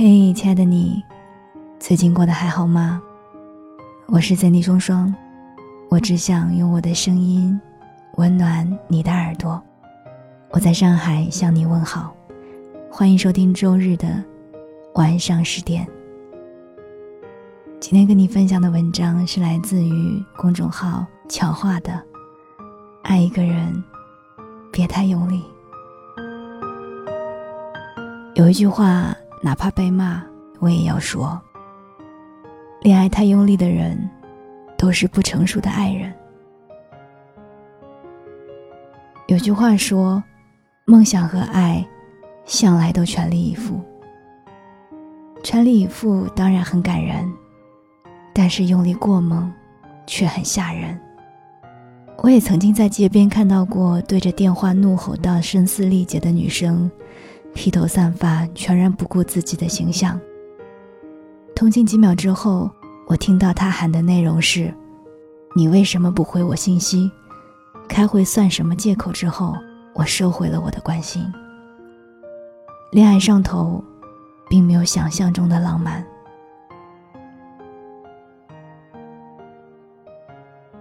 嘿，亲爱的你，最近过得还好吗？我是三 D 双双，我只想用我的声音温暖你的耳朵。我在上海向你问好，欢迎收听周日的晚上十点。今天跟你分享的文章是来自于公众号“巧话”的，爱一个人，别太用力。有一句话。哪怕被骂，我也要说。恋爱太用力的人，都是不成熟的爱人。有句话说：“梦想和爱，向来都全力以赴。全力以赴当然很感人，但是用力过猛，却很吓人。”我也曾经在街边看到过对着电话怒吼到声嘶力竭的女生。披头散发，全然不顾自己的形象。通信几秒之后，我听到他喊的内容是：“你为什么不回我信息？开会算什么借口？”之后，我收回了我的关心。恋爱上头，并没有想象中的浪漫。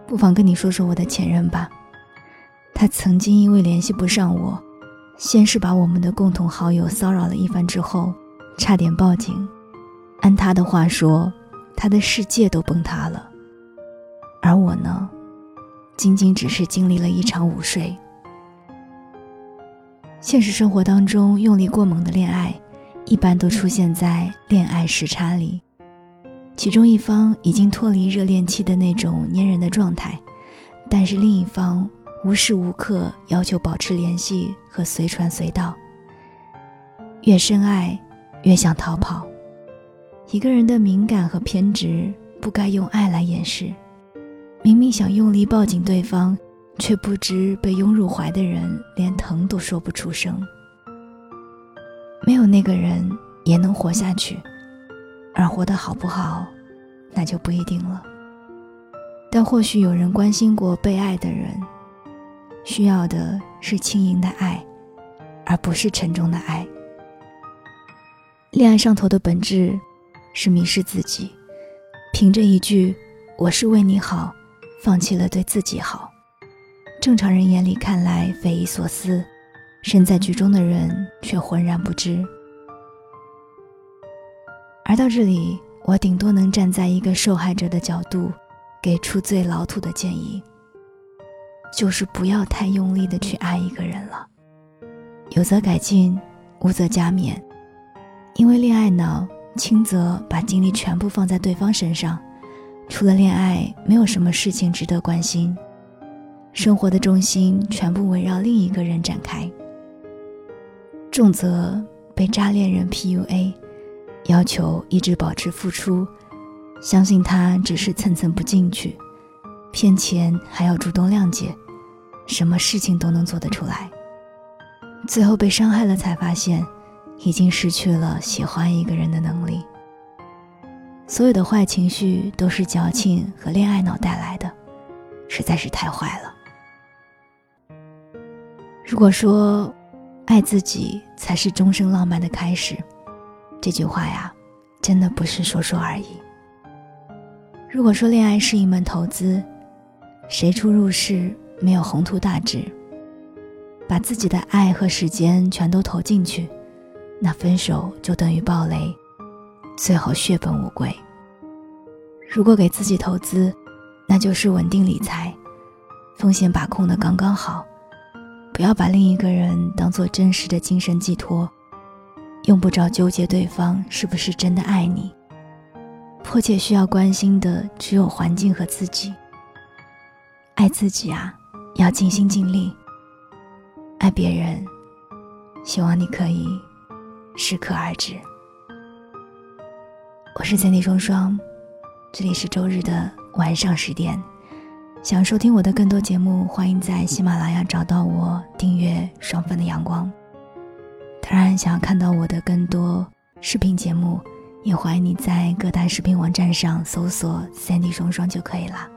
不妨跟你说说我的前任吧，他曾经因为联系不上我。先是把我们的共同好友骚扰了一番之后，差点报警。按他的话说，他的世界都崩塌了。而我呢，仅仅只是经历了一场午睡。现实生活当中，用力过猛的恋爱，一般都出现在恋爱时差里，其中一方已经脱离热恋期的那种粘人的状态，但是另一方。无时无刻要求保持联系和随传随到。越深爱，越想逃跑。一个人的敏感和偏执，不该用爱来掩饰。明明想用力抱紧对方，却不知被拥入怀的人连疼都说不出声。没有那个人也能活下去，而活得好不好，那就不一定了。但或许有人关心过被爱的人。需要的是轻盈的爱，而不是沉重的爱。恋爱上头的本质是迷失自己，凭着一句“我是为你好”，放弃了对自己好。正常人眼里看来匪夷所思，身在局中的人却浑然不知。而到这里，我顶多能站在一个受害者的角度，给出最老土的建议。就是不要太用力的去爱一个人了，有则改进，无则加勉。因为恋爱脑，轻则把精力全部放在对方身上，除了恋爱，没有什么事情值得关心，生活的重心全部围绕另一个人展开。重则被渣恋人 PUA，要求一直保持付出，相信他只是蹭蹭不进去。骗钱还要主动谅解，什么事情都能做得出来。最后被伤害了，才发现已经失去了喜欢一个人的能力。所有的坏情绪都是矫情和恋爱脑带来的，实在是太坏了。如果说爱自己才是终生浪漫的开始，这句话呀，真的不是说说而已。如果说恋爱是一门投资，谁初入世没有宏图大志？把自己的爱和时间全都投进去，那分手就等于暴雷，最后血本无归。如果给自己投资，那就是稳定理财，风险把控的刚刚好，不要把另一个人当做真实的精神寄托，用不着纠结对方是不是真的爱你。迫切需要关心的只有环境和自己。爱自己啊，要尽心尽力。爱别人，希望你可以适可而止。我是三 D 双双，这里是周日的晚上十点。想收听我的更多节目，欢迎在喜马拉雅找到我，订阅《双份的阳光》。当然，想要看到我的更多视频节目，也欢迎你在各大视频网站上搜索“三 D 双双”就可以了。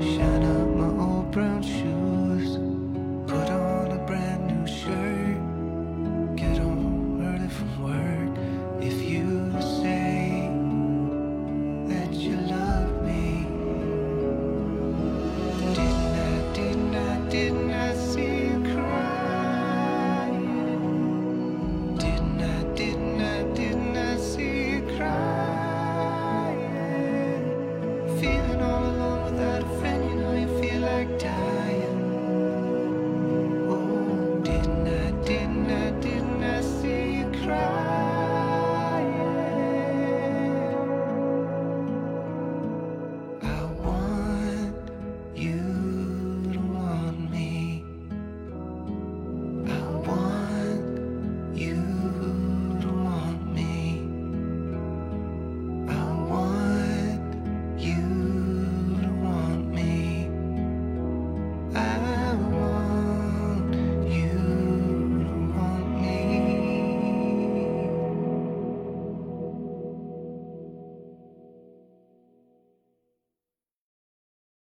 shine.